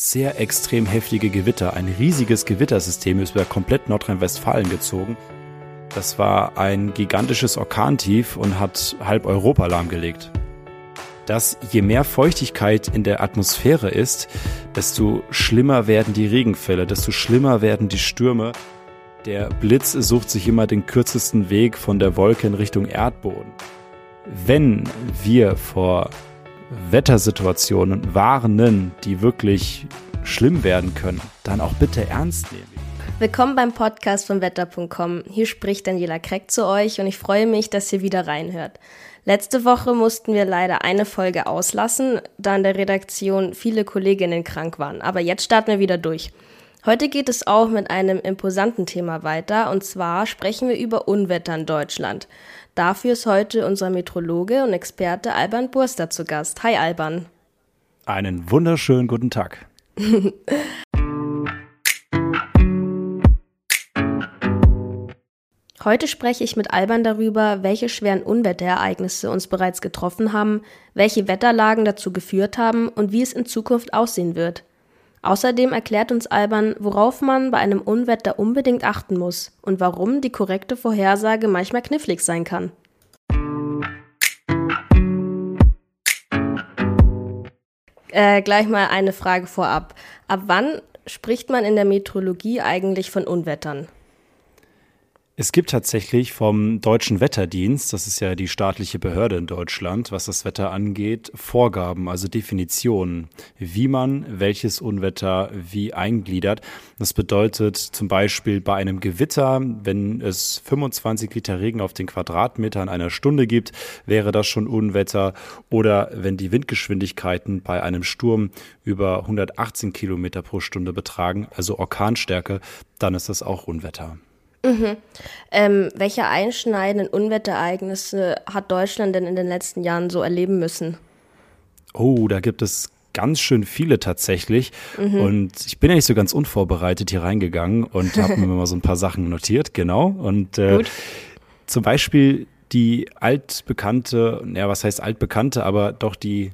sehr extrem heftige Gewitter. Ein riesiges Gewittersystem ist über komplett Nordrhein-Westfalen gezogen. Das war ein gigantisches Orkantief und hat halb Europa lahmgelegt. Dass je mehr Feuchtigkeit in der Atmosphäre ist, desto schlimmer werden die Regenfälle, desto schlimmer werden die Stürme. Der Blitz sucht sich immer den kürzesten Weg von der Wolke in Richtung Erdboden. Wenn wir vor Wettersituationen warnen, die wirklich schlimm werden können, dann auch bitte ernst nehmen. Willkommen beim Podcast von wetter.com. Hier spricht Daniela Kreck zu euch und ich freue mich, dass ihr wieder reinhört. Letzte Woche mussten wir leider eine Folge auslassen, da in der Redaktion viele Kolleginnen krank waren. Aber jetzt starten wir wieder durch. Heute geht es auch mit einem imposanten Thema weiter und zwar sprechen wir über Unwetter in Deutschland. Dafür ist heute unser Metrologe und Experte Alban Burster zu Gast. Hi Alban. Einen wunderschönen guten Tag. Heute spreche ich mit Alban darüber, welche schweren Unwetterereignisse uns bereits getroffen haben, welche Wetterlagen dazu geführt haben und wie es in Zukunft aussehen wird. Außerdem erklärt uns Alban, worauf man bei einem Unwetter unbedingt achten muss und warum die korrekte Vorhersage manchmal knifflig sein kann. Äh, gleich mal eine Frage vorab. Ab wann spricht man in der Meteorologie eigentlich von Unwettern? Es gibt tatsächlich vom Deutschen Wetterdienst, das ist ja die staatliche Behörde in Deutschland, was das Wetter angeht, Vorgaben, also Definitionen, wie man welches Unwetter wie eingliedert. Das bedeutet zum Beispiel bei einem Gewitter, wenn es 25 Liter Regen auf den Quadratmeter in einer Stunde gibt, wäre das schon Unwetter. Oder wenn die Windgeschwindigkeiten bei einem Sturm über 118 Kilometer pro Stunde betragen, also Orkanstärke, dann ist das auch Unwetter. Mhm. Ähm, welche einschneidenden Unwetterereignisse hat Deutschland denn in den letzten Jahren so erleben müssen? Oh, da gibt es ganz schön viele tatsächlich. Mhm. Und ich bin ja nicht so ganz unvorbereitet hier reingegangen und habe mir mal so ein paar Sachen notiert, genau. Und äh, zum Beispiel die altbekannte, ja, was heißt altbekannte, aber doch die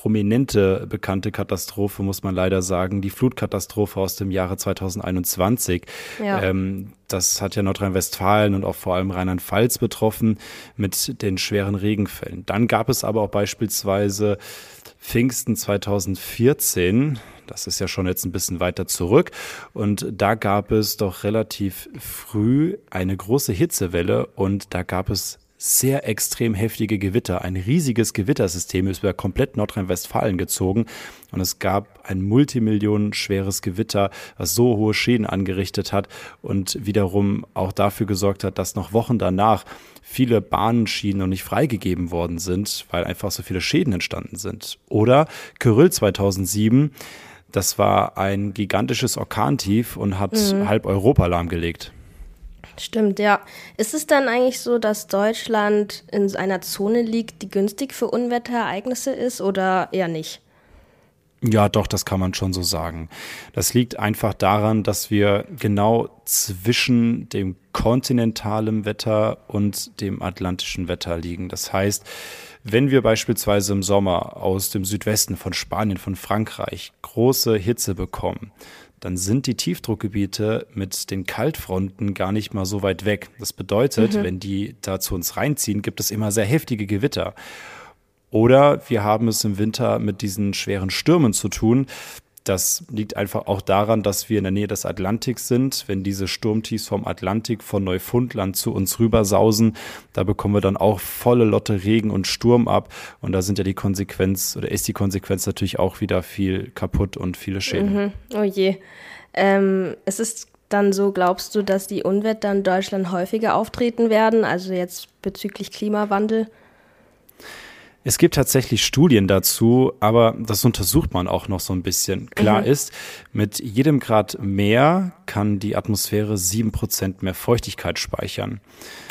prominente bekannte Katastrophe, muss man leider sagen, die Flutkatastrophe aus dem Jahre 2021. Ja. Ähm, das hat ja Nordrhein-Westfalen und auch vor allem Rheinland-Pfalz betroffen mit den schweren Regenfällen. Dann gab es aber auch beispielsweise Pfingsten 2014. Das ist ja schon jetzt ein bisschen weiter zurück. Und da gab es doch relativ früh eine große Hitzewelle und da gab es sehr extrem heftige Gewitter. Ein riesiges Gewittersystem ist über komplett Nordrhein-Westfalen gezogen und es gab ein Multimillionen schweres Gewitter, was so hohe Schäden angerichtet hat und wiederum auch dafür gesorgt hat, dass noch Wochen danach viele Bahnenschienen noch nicht freigegeben worden sind, weil einfach so viele Schäden entstanden sind. Oder Kyrill 2007, das war ein gigantisches Orkantief und hat mhm. halb Europa lahmgelegt. Stimmt, ja. Ist es dann eigentlich so, dass Deutschland in einer Zone liegt, die günstig für Unwetterereignisse ist oder eher nicht? Ja, doch, das kann man schon so sagen. Das liegt einfach daran, dass wir genau zwischen dem kontinentalen Wetter und dem atlantischen Wetter liegen. Das heißt, wenn wir beispielsweise im Sommer aus dem Südwesten von Spanien, von Frankreich große Hitze bekommen, dann sind die Tiefdruckgebiete mit den Kaltfronten gar nicht mal so weit weg. Das bedeutet, mhm. wenn die da zu uns reinziehen, gibt es immer sehr heftige Gewitter. Oder wir haben es im Winter mit diesen schweren Stürmen zu tun. Das liegt einfach auch daran, dass wir in der Nähe des Atlantiks sind. Wenn diese Sturmtiefs vom Atlantik von Neufundland zu uns rüber sausen, da bekommen wir dann auch volle Lotte Regen und Sturm ab. Und da sind ja die Konsequenz oder ist die Konsequenz natürlich auch wieder viel kaputt und viele Schäden. Mhm. Oh je. Ähm, es ist dann so, glaubst du, dass die Unwetter in Deutschland häufiger auftreten werden, also jetzt bezüglich Klimawandel? Es gibt tatsächlich Studien dazu, aber das untersucht man auch noch so ein bisschen. Klar mhm. ist, mit jedem Grad mehr kann die Atmosphäre sieben Prozent mehr Feuchtigkeit speichern.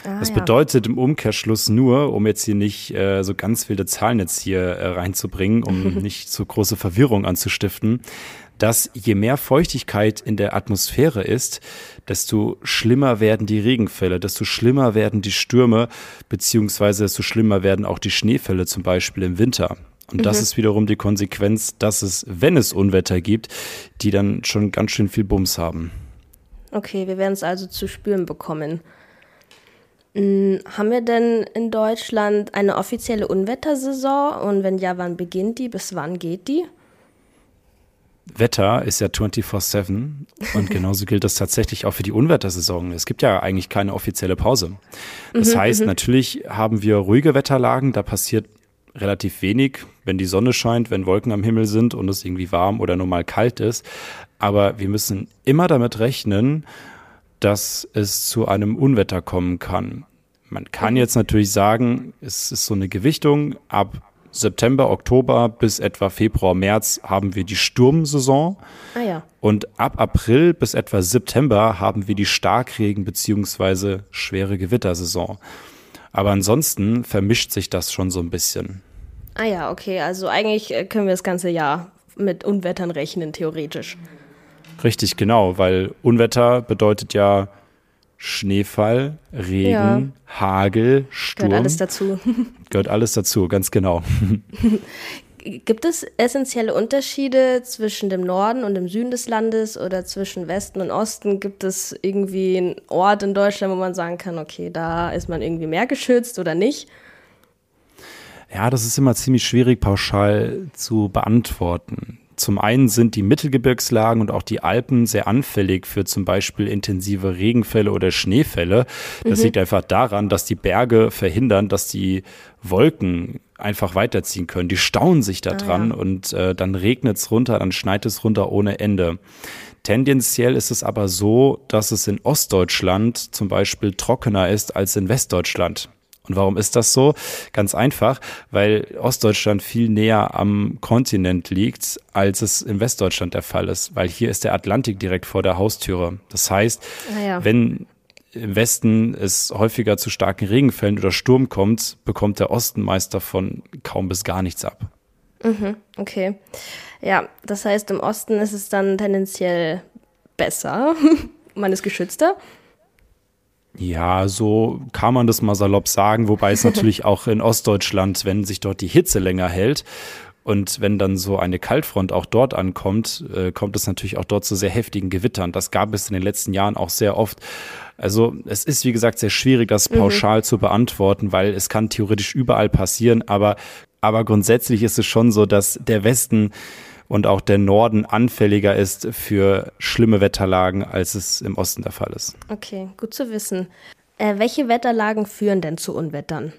Ah, das bedeutet im Umkehrschluss nur, um jetzt hier nicht äh, so ganz wilde Zahlen jetzt hier äh, reinzubringen, um nicht zu große Verwirrung anzustiften, dass je mehr Feuchtigkeit in der Atmosphäre ist, desto schlimmer werden die Regenfälle, desto schlimmer werden die Stürme, beziehungsweise desto schlimmer werden auch die Schneefälle zum Beispiel im Winter. Und mhm. das ist wiederum die Konsequenz, dass es, wenn es Unwetter gibt, die dann schon ganz schön viel Bums haben. Okay, wir werden es also zu spüren bekommen. Hm, haben wir denn in Deutschland eine offizielle Unwettersaison? Und wenn ja, wann beginnt die? Bis wann geht die? Wetter ist ja 24-7 und genauso gilt das tatsächlich auch für die Unwettersaison. Es gibt ja eigentlich keine offizielle Pause. Das mhm, heißt, mhm. natürlich haben wir ruhige Wetterlagen, da passiert relativ wenig, wenn die Sonne scheint, wenn Wolken am Himmel sind und es irgendwie warm oder normal kalt ist. Aber wir müssen immer damit rechnen, dass es zu einem Unwetter kommen kann. Man kann mhm. jetzt natürlich sagen, es ist so eine Gewichtung. Ab September, Oktober bis etwa Februar, März haben wir die Sturmsaison. Ah ja. Und ab April bis etwa September haben wir die Starkregen- bzw. schwere Gewittersaison. Aber ansonsten vermischt sich das schon so ein bisschen. Ah ja, okay. Also eigentlich äh, können wir das ganze Jahr mit Unwettern rechnen, theoretisch. Richtig, genau, weil Unwetter bedeutet ja Schneefall, Regen, ja. Hagel, Sturm. Gehört alles dazu. Gehört alles dazu, ganz genau. Gibt es essentielle Unterschiede zwischen dem Norden und dem Süden des Landes oder zwischen Westen und Osten? Gibt es irgendwie einen Ort in Deutschland, wo man sagen kann, okay, da ist man irgendwie mehr geschützt oder nicht? Ja, das ist immer ziemlich schwierig pauschal zu beantworten. Zum einen sind die Mittelgebirgslagen und auch die Alpen sehr anfällig für zum Beispiel intensive Regenfälle oder Schneefälle. Das mhm. liegt einfach daran, dass die Berge verhindern, dass die Wolken einfach weiterziehen können. Die stauen sich da dran ah, ja. und äh, dann regnet es runter, dann schneit es runter ohne Ende. Tendenziell ist es aber so, dass es in Ostdeutschland zum Beispiel trockener ist als in Westdeutschland. Und warum ist das so? Ganz einfach, weil Ostdeutschland viel näher am Kontinent liegt, als es in Westdeutschland der Fall ist, weil hier ist der Atlantik direkt vor der Haustüre. Das heißt, ah ja. wenn im Westen es häufiger zu starken Regenfällen oder Sturm kommt, bekommt der Osten meist davon kaum bis gar nichts ab. Mhm, okay. Ja, das heißt, im Osten ist es dann tendenziell besser. Man ist geschützter. Ja, so kann man das mal salopp sagen, wobei es natürlich auch in Ostdeutschland, wenn sich dort die Hitze länger hält und wenn dann so eine Kaltfront auch dort ankommt, äh, kommt es natürlich auch dort zu sehr heftigen Gewittern. Das gab es in den letzten Jahren auch sehr oft. Also es ist, wie gesagt, sehr schwierig, das mhm. pauschal mhm. zu beantworten, weil es kann theoretisch überall passieren, aber, aber grundsätzlich ist es schon so, dass der Westen und auch der Norden anfälliger ist für schlimme Wetterlagen, als es im Osten der Fall ist. Okay, gut zu wissen. Äh, welche Wetterlagen führen denn zu Unwettern?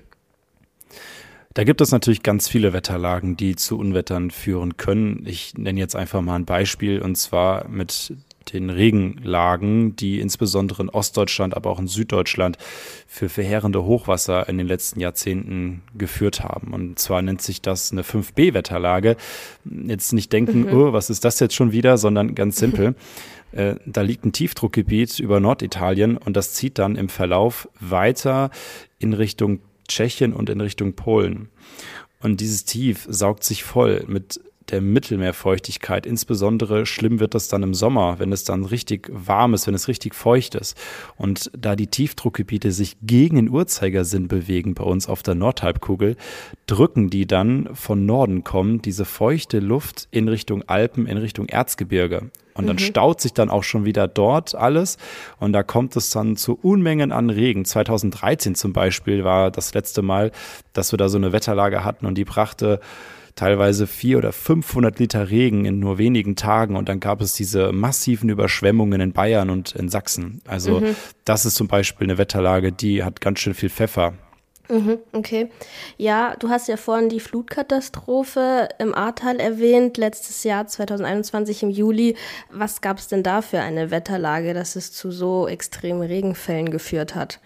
Da gibt es natürlich ganz viele Wetterlagen, die zu Unwettern führen können. Ich nenne jetzt einfach mal ein Beispiel und zwar mit den Regenlagen, die insbesondere in Ostdeutschland, aber auch in Süddeutschland für verheerende Hochwasser in den letzten Jahrzehnten geführt haben. Und zwar nennt sich das eine 5b-Wetterlage. Jetzt nicht denken, mhm. oh, was ist das jetzt schon wieder, sondern ganz simpel. Äh, da liegt ein Tiefdruckgebiet über Norditalien und das zieht dann im Verlauf weiter in Richtung Tschechien und in Richtung Polen. Und dieses Tief saugt sich voll mit der Mittelmeerfeuchtigkeit. Insbesondere schlimm wird das dann im Sommer, wenn es dann richtig warm ist, wenn es richtig feucht ist. Und da die Tiefdruckgebiete sich gegen den Uhrzeigersinn bewegen bei uns auf der Nordhalbkugel, drücken die dann von Norden kommen, diese feuchte Luft in Richtung Alpen, in Richtung Erzgebirge. Und dann mhm. staut sich dann auch schon wieder dort alles. Und da kommt es dann zu Unmengen an Regen. 2013 zum Beispiel war das letzte Mal, dass wir da so eine Wetterlage hatten und die brachte teilweise vier oder 500 Liter Regen in nur wenigen Tagen und dann gab es diese massiven Überschwemmungen in Bayern und in Sachsen. Also mhm. das ist zum Beispiel eine Wetterlage, die hat ganz schön viel Pfeffer. Mhm, okay. Ja, du hast ja vorhin die Flutkatastrophe im Ahrtal erwähnt, letztes Jahr 2021 im Juli. Was gab es denn da für eine Wetterlage, dass es zu so extremen Regenfällen geführt hat?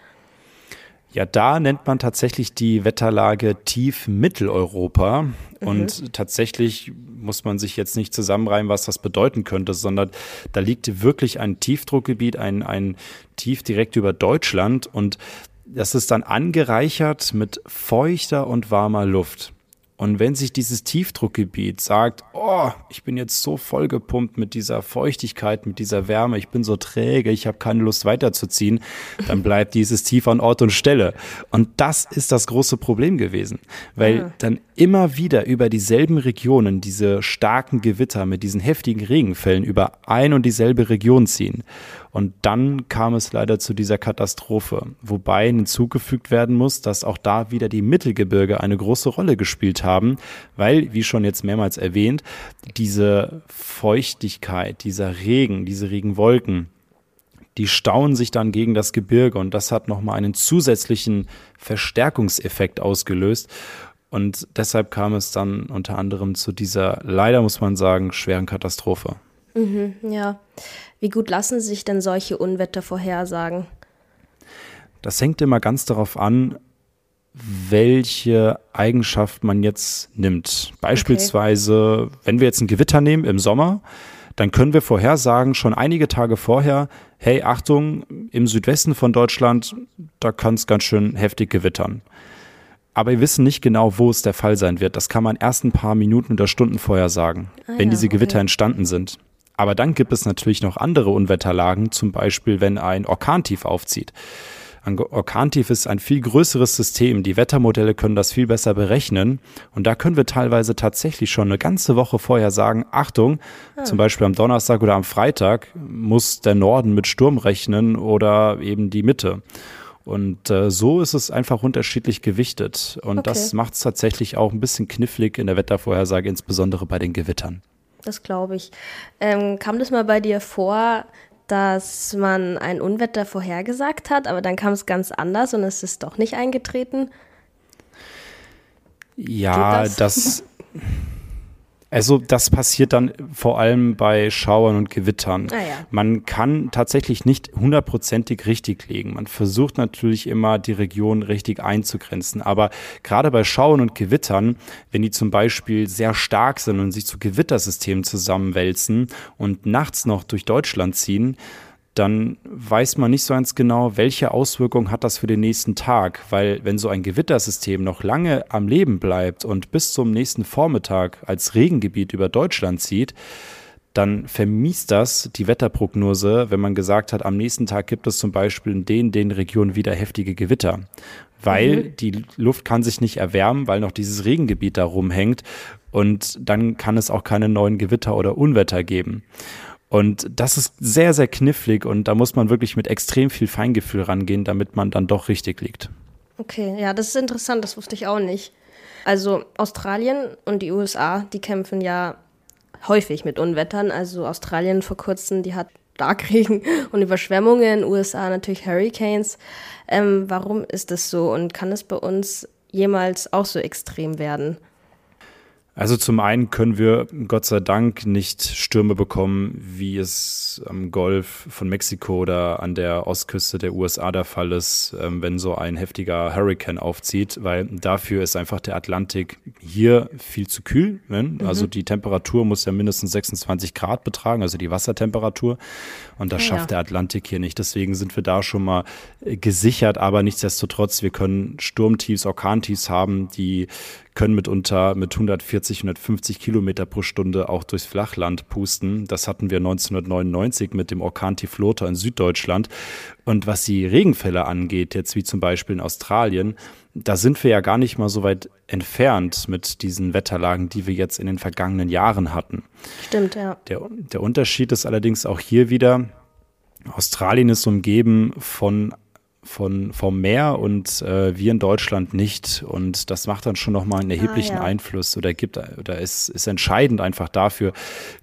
Ja, da nennt man tatsächlich die Wetterlage tief Mitteleuropa. Mhm. Und tatsächlich muss man sich jetzt nicht zusammenreimen, was das bedeuten könnte, sondern da liegt wirklich ein Tiefdruckgebiet, ein, ein Tief direkt über Deutschland und das ist dann angereichert mit feuchter und warmer Luft. Und wenn sich dieses Tiefdruckgebiet sagt, oh, ich bin jetzt so vollgepumpt mit dieser Feuchtigkeit, mit dieser Wärme, ich bin so träge, ich habe keine Lust weiterzuziehen, dann bleibt dieses Tief an Ort und Stelle. Und das ist das große Problem gewesen, weil ja. dann immer wieder über dieselben Regionen diese starken Gewitter mit diesen heftigen Regenfällen über ein und dieselbe Region ziehen. Und dann kam es leider zu dieser Katastrophe, wobei hinzugefügt werden muss, dass auch da wieder die Mittelgebirge eine große Rolle gespielt haben, weil, wie schon jetzt mehrmals erwähnt, diese Feuchtigkeit, dieser Regen, diese Regenwolken, die stauen sich dann gegen das Gebirge und das hat nochmal einen zusätzlichen Verstärkungseffekt ausgelöst. Und deshalb kam es dann unter anderem zu dieser, leider muss man sagen, schweren Katastrophe. Mhm, ja. Wie gut lassen sich denn solche Unwetter vorhersagen? Das hängt immer ganz darauf an, welche Eigenschaft man jetzt nimmt. Beispielsweise, okay. wenn wir jetzt ein Gewitter nehmen im Sommer, dann können wir vorhersagen, schon einige Tage vorher, hey, Achtung, im Südwesten von Deutschland, da kann es ganz schön heftig gewittern. Aber wir wissen nicht genau, wo es der Fall sein wird. Das kann man erst ein paar Minuten oder Stunden vorher sagen, ah, wenn ja, diese Gewitter okay. entstanden sind. Aber dann gibt es natürlich noch andere Unwetterlagen, zum Beispiel wenn ein Orkantief aufzieht. Ein Orkantief ist ein viel größeres System. Die Wettermodelle können das viel besser berechnen. Und da können wir teilweise tatsächlich schon eine ganze Woche vorher sagen, Achtung, ah. zum Beispiel am Donnerstag oder am Freitag muss der Norden mit Sturm rechnen oder eben die Mitte. Und äh, so ist es einfach unterschiedlich gewichtet. Und okay. das macht es tatsächlich auch ein bisschen knifflig in der Wettervorhersage, insbesondere bei den Gewittern. Das glaube ich. Ähm, kam das mal bei dir vor, dass man ein Unwetter vorhergesagt hat, aber dann kam es ganz anders und es ist doch nicht eingetreten? Ja, das? das Also das passiert dann vor allem bei Schauern und Gewittern. Ah, ja. Man kann tatsächlich nicht hundertprozentig richtig legen. Man versucht natürlich immer, die Region richtig einzugrenzen. Aber gerade bei Schauern und Gewittern, wenn die zum Beispiel sehr stark sind und sich zu Gewittersystemen zusammenwälzen und nachts noch durch Deutschland ziehen, dann weiß man nicht so ganz genau, welche Auswirkungen hat das für den nächsten Tag. Weil wenn so ein Gewittersystem noch lange am Leben bleibt und bis zum nächsten Vormittag als Regengebiet über Deutschland zieht, dann vermiest das die Wetterprognose, wenn man gesagt hat, am nächsten Tag gibt es zum Beispiel in den, den Regionen wieder heftige Gewitter. Weil mhm. die Luft kann sich nicht erwärmen, weil noch dieses Regengebiet da rumhängt und dann kann es auch keine neuen Gewitter oder Unwetter geben. Und das ist sehr, sehr knifflig und da muss man wirklich mit extrem viel Feingefühl rangehen, damit man dann doch richtig liegt. Okay, ja, das ist interessant, das wusste ich auch nicht. Also Australien und die USA, die kämpfen ja häufig mit Unwettern. Also Australien vor kurzem, die hat Starkregen und Überschwemmungen, USA natürlich Hurricanes. Ähm, warum ist das so und kann es bei uns jemals auch so extrem werden? Also zum einen können wir Gott sei Dank nicht Stürme bekommen, wie es am Golf von Mexiko oder an der Ostküste der USA der Fall ist, ähm, wenn so ein heftiger Hurricane aufzieht, weil dafür ist einfach der Atlantik hier viel zu kühl. Ne? Mhm. Also die Temperatur muss ja mindestens 26 Grad betragen, also die Wassertemperatur. Und das ja, schafft der Atlantik hier nicht. Deswegen sind wir da schon mal gesichert, aber nichtsdestotrotz, wir können Sturmtiefs, Orkantiefs haben, die können mitunter mit 140, 150 Kilometer pro Stunde auch durchs Flachland pusten. Das hatten wir 1999 mit dem Orkan Tiflota in Süddeutschland. Und was die Regenfälle angeht, jetzt wie zum Beispiel in Australien, da sind wir ja gar nicht mal so weit entfernt mit diesen Wetterlagen, die wir jetzt in den vergangenen Jahren hatten. Stimmt, ja. Der, der Unterschied ist allerdings auch hier wieder, Australien ist umgeben von von, vom Meer und äh, wir in Deutschland nicht. Und das macht dann schon nochmal einen ah, erheblichen ah, ja. Einfluss oder gibt oder ist, ist entscheidend einfach dafür,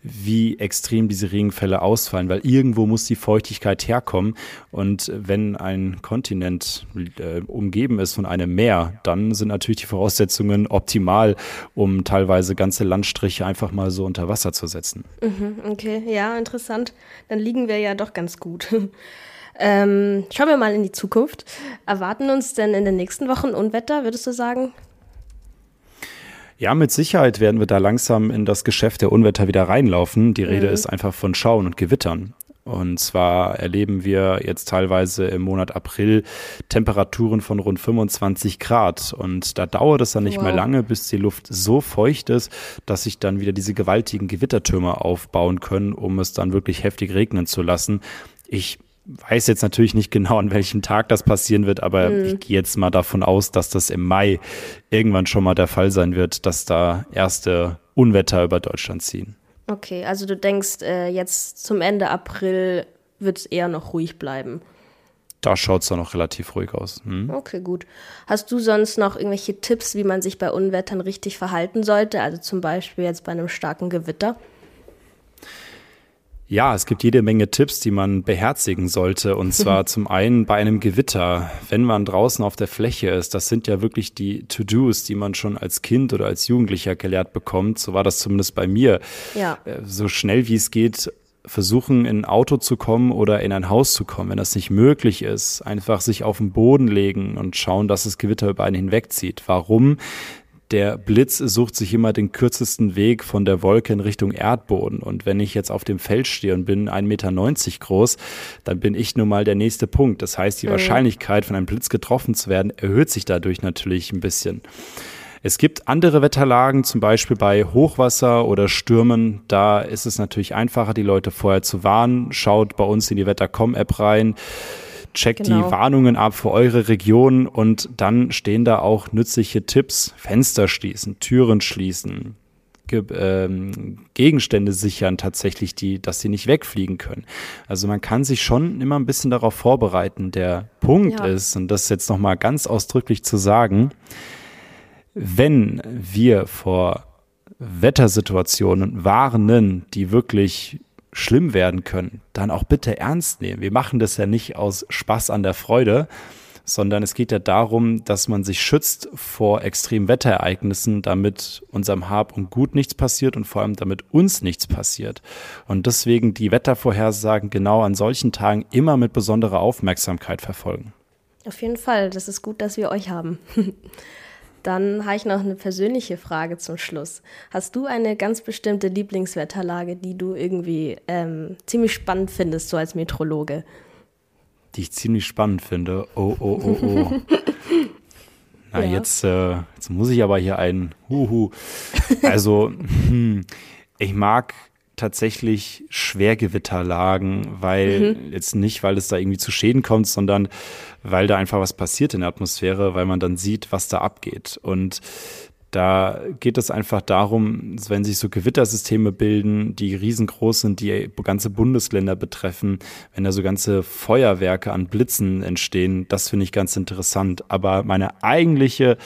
wie extrem diese Regenfälle ausfallen, weil irgendwo muss die Feuchtigkeit herkommen. Und wenn ein Kontinent äh, umgeben ist von einem Meer, dann sind natürlich die Voraussetzungen optimal, um teilweise ganze Landstriche einfach mal so unter Wasser zu setzen. Mhm, okay, ja, interessant. Dann liegen wir ja doch ganz gut. Ähm, schauen wir mal in die Zukunft. Erwarten uns denn in den nächsten Wochen Unwetter, würdest du sagen? Ja, mit Sicherheit werden wir da langsam in das Geschäft der Unwetter wieder reinlaufen. Die Rede mhm. ist einfach von Schauen und Gewittern. Und zwar erleben wir jetzt teilweise im Monat April Temperaturen von rund 25 Grad. Und da dauert es dann nicht wow. mehr lange, bis die Luft so feucht ist, dass sich dann wieder diese gewaltigen Gewittertürme aufbauen können, um es dann wirklich heftig regnen zu lassen. Ich weiß jetzt natürlich nicht genau, an welchem Tag das passieren wird, aber mhm. ich gehe jetzt mal davon aus, dass das im Mai irgendwann schon mal der Fall sein wird, dass da erste Unwetter über Deutschland ziehen. Okay, also du denkst, äh, jetzt zum Ende April wird es eher noch ruhig bleiben. Da schaut es dann noch relativ ruhig aus. Hm? Okay, gut. Hast du sonst noch irgendwelche Tipps, wie man sich bei Unwettern richtig verhalten sollte? Also zum Beispiel jetzt bei einem starken Gewitter? Ja, es gibt jede Menge Tipps, die man beherzigen sollte. Und zwar zum einen bei einem Gewitter, wenn man draußen auf der Fläche ist. Das sind ja wirklich die To-Dos, die man schon als Kind oder als Jugendlicher gelehrt bekommt. So war das zumindest bei mir. Ja. Äh, so schnell wie es geht, versuchen, in ein Auto zu kommen oder in ein Haus zu kommen. Wenn das nicht möglich ist, einfach sich auf den Boden legen und schauen, dass das Gewitter über einen hinwegzieht. Warum? Der Blitz sucht sich immer den kürzesten Weg von der Wolke in Richtung Erdboden. Und wenn ich jetzt auf dem Feld stehe und bin 1,90 Meter groß, dann bin ich nun mal der nächste Punkt. Das heißt, die mhm. Wahrscheinlichkeit, von einem Blitz getroffen zu werden, erhöht sich dadurch natürlich ein bisschen. Es gibt andere Wetterlagen, zum Beispiel bei Hochwasser oder Stürmen. Da ist es natürlich einfacher, die Leute vorher zu warnen. Schaut bei uns in die Wettercom-App rein checkt genau. die Warnungen ab für eure Region und dann stehen da auch nützliche Tipps. Fenster schließen, Türen schließen, Ge ähm, Gegenstände sichern tatsächlich, die, dass sie nicht wegfliegen können. Also man kann sich schon immer ein bisschen darauf vorbereiten. Der Punkt ja. ist, und das jetzt nochmal ganz ausdrücklich zu sagen, wenn wir vor Wettersituationen warnen, die wirklich schlimm werden können, dann auch bitte ernst nehmen. Wir machen das ja nicht aus Spaß an der Freude, sondern es geht ja darum, dass man sich schützt vor extremen Wetterereignissen, damit unserem Hab und Gut nichts passiert und vor allem damit uns nichts passiert. Und deswegen die Wettervorhersagen genau an solchen Tagen immer mit besonderer Aufmerksamkeit verfolgen. Auf jeden Fall, das ist gut, dass wir euch haben. Dann habe ich noch eine persönliche Frage zum Schluss. Hast du eine ganz bestimmte Lieblingswetterlage, die du irgendwie ähm, ziemlich spannend findest, so als Metrologe? Die ich ziemlich spannend finde. Oh, oh, oh, oh. Na, ja. jetzt, äh, jetzt muss ich aber hier einen Huhu. Also, hm, ich mag tatsächlich Schwergewitterlagen, weil mhm. jetzt nicht, weil es da irgendwie zu Schäden kommt, sondern weil da einfach was passiert in der Atmosphäre, weil man dann sieht, was da abgeht. Und da geht es einfach darum, wenn sich so Gewittersysteme bilden, die riesengroß sind, die ganze Bundesländer betreffen, wenn da so ganze Feuerwerke an Blitzen entstehen, das finde ich ganz interessant. Aber meine eigentliche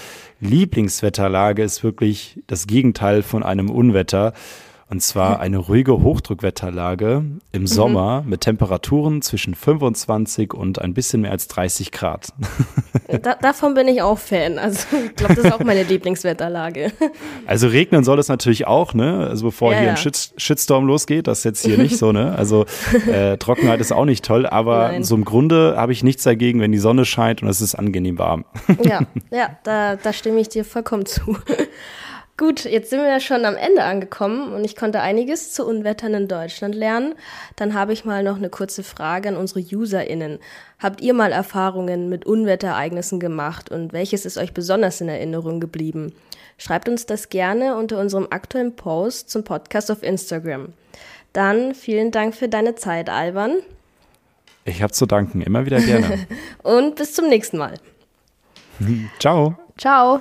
Lieblingswetterlage ist wirklich das Gegenteil von einem Unwetter. Und zwar eine ruhige Hochdruckwetterlage im mhm. Sommer mit Temperaturen zwischen 25 und ein bisschen mehr als 30 Grad. Da, davon bin ich auch Fan. Also ich glaube, das ist auch meine Lieblingswetterlage. Also regnen soll es natürlich auch, ne? Also bevor ja, hier ein Shit, Shitstorm losgeht, das ist jetzt hier nicht so, ne? Also äh, Trockenheit ist auch nicht toll, aber Nein. so im Grunde habe ich nichts dagegen, wenn die Sonne scheint und es ist angenehm warm. Ja, ja, da, da stimme ich dir vollkommen zu. Gut, jetzt sind wir ja schon am Ende angekommen und ich konnte einiges zu Unwettern in Deutschland lernen. Dann habe ich mal noch eine kurze Frage an unsere UserInnen. Habt ihr mal Erfahrungen mit Unwetterereignissen gemacht und welches ist euch besonders in Erinnerung geblieben? Schreibt uns das gerne unter unserem aktuellen Post zum Podcast auf Instagram. Dann vielen Dank für deine Zeit, Alban. Ich habe zu danken, immer wieder gerne. und bis zum nächsten Mal. Ciao. Ciao.